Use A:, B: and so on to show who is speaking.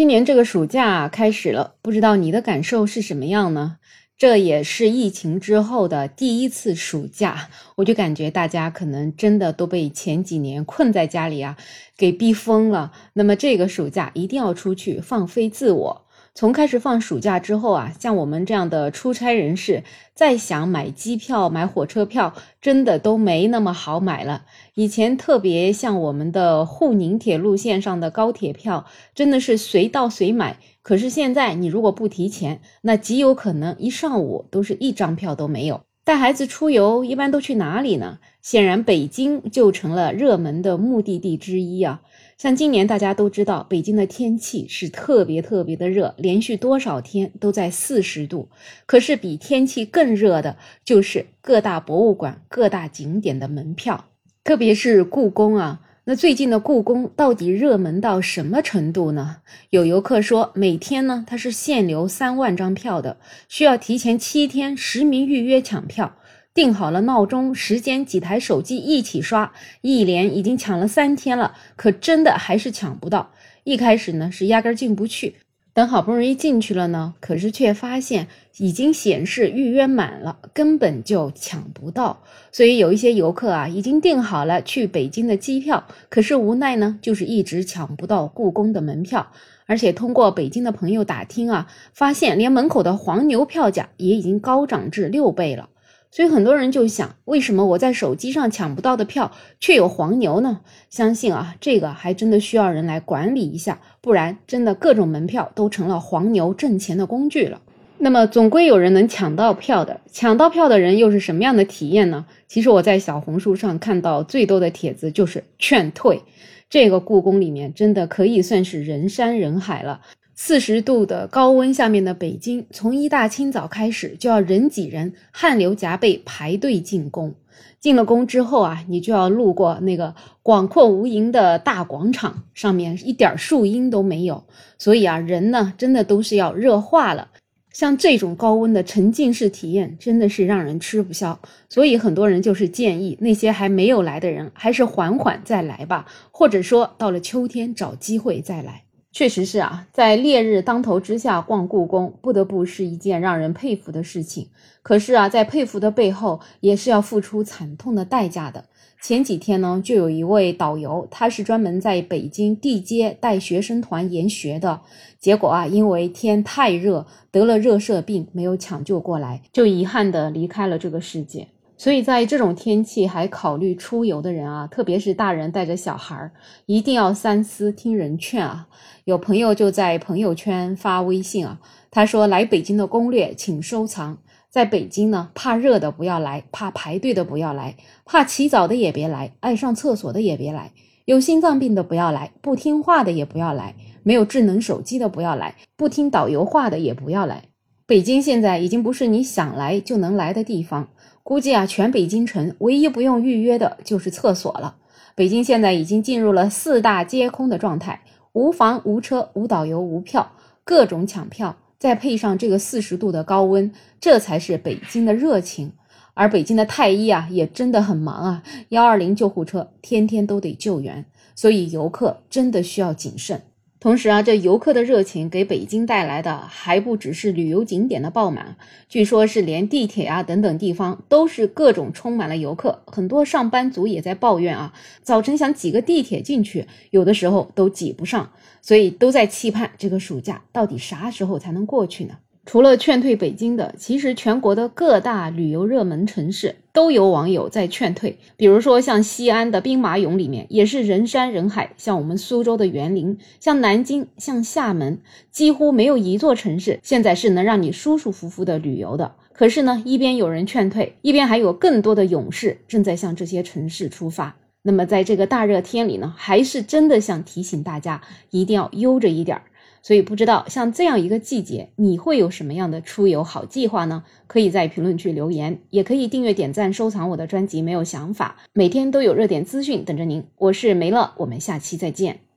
A: 今年这个暑假开始了，不知道你的感受是什么样呢？这也是疫情之后的第一次暑假，我就感觉大家可能真的都被前几年困在家里啊，给逼疯了。那么这个暑假一定要出去放飞自我。从开始放暑假之后啊，像我们这样的出差人士，再想买机票、买火车票，真的都没那么好买了。以前特别像我们的沪宁铁路线上的高铁票，真的是随到随买。可是现在，你如果不提前，那极有可能一上午都是一张票都没有。带孩子出游，一般都去哪里呢？显然，北京就成了热门的目的地之一啊。像今年大家都知道，北京的天气是特别特别的热，连续多少天都在四十度。可是比天气更热的就是各大博物馆、各大景点的门票，特别是故宫啊。那最近的故宫到底热门到什么程度呢？有游客说，每天呢它是限流三万张票的，需要提前七天实名预约抢票。定好了闹钟时间，几台手机一起刷，一连已经抢了三天了，可真的还是抢不到。一开始呢是压根进不去，等好不容易进去了呢，可是却发现已经显示预约满了，根本就抢不到。所以有一些游客啊，已经订好了去北京的机票，可是无奈呢，就是一直抢不到故宫的门票。而且通过北京的朋友打听啊，发现连门口的黄牛票价也已经高涨至六倍了。所以很多人就想，为什么我在手机上抢不到的票，却有黄牛呢？相信啊，这个还真的需要人来管理一下，不然真的各种门票都成了黄牛挣钱的工具了。那么总归有人能抢到票的，抢到票的人又是什么样的体验呢？其实我在小红书上看到最多的帖子就是劝退，这个故宫里面真的可以算是人山人海了。四十度的高温下面的北京，从一大清早开始就要人挤人、汗流浃背排队进宫。进了宫之后啊，你就要路过那个广阔无垠的大广场，上面一点树荫都没有，所以啊，人呢真的都是要热化了。像这种高温的沉浸式体验，真的是让人吃不消。所以很多人就是建议那些还没有来的人，还是缓缓再来吧，或者说到了秋天找机会再来。确实是啊，在烈日当头之下逛故宫，不得不是一件让人佩服的事情。可是啊，在佩服的背后，也是要付出惨痛的代价的。前几天呢，就有一位导游，他是专门在北京地接带学生团研学的，结果啊，因为天太热，得了热射病，没有抢救过来，就遗憾的离开了这个世界。所以在这种天气还考虑出游的人啊，特别是大人带着小孩儿，一定要三思，听人劝啊。有朋友就在朋友圈发微信啊，他说来北京的攻略请收藏。在北京呢，怕热的不要来，怕排队的不要来，怕起早的也别来，爱上厕所的也别来，有心脏病的不要来，不听话的也不要来，没有智能手机的不要来，不听导游话的也不要来。北京现在已经不是你想来就能来的地方。估计啊，全北京城唯一不用预约的就是厕所了。北京现在已经进入了四大皆空的状态，无房、无车、无导游、无票，各种抢票，再配上这个四十度的高温，这才是北京的热情。而北京的太医啊，也真的很忙啊，幺二零救护车天天都得救援，所以游客真的需要谨慎。同时啊，这游客的热情给北京带来的还不只是旅游景点的爆满，据说是连地铁啊等等地方都是各种充满了游客。很多上班族也在抱怨啊，早晨想挤个地铁进去，有的时候都挤不上，所以都在期盼这个暑假到底啥时候才能过去呢？除了劝退北京的，其实全国的各大旅游热门城市都有网友在劝退。比如说像西安的兵马俑里面也是人山人海，像我们苏州的园林，像南京、像厦门，几乎没有一座城市现在是能让你舒舒服服的旅游的。可是呢，一边有人劝退，一边还有更多的勇士正在向这些城市出发。那么在这个大热天里呢，还是真的想提醒大家，一定要悠着一点儿。所以不知道像这样一个季节，你会有什么样的出游好计划呢？可以在评论区留言，也可以订阅、点赞、收藏我的专辑。没有想法，每天都有热点资讯等着您。我是梅乐，我们下期再见。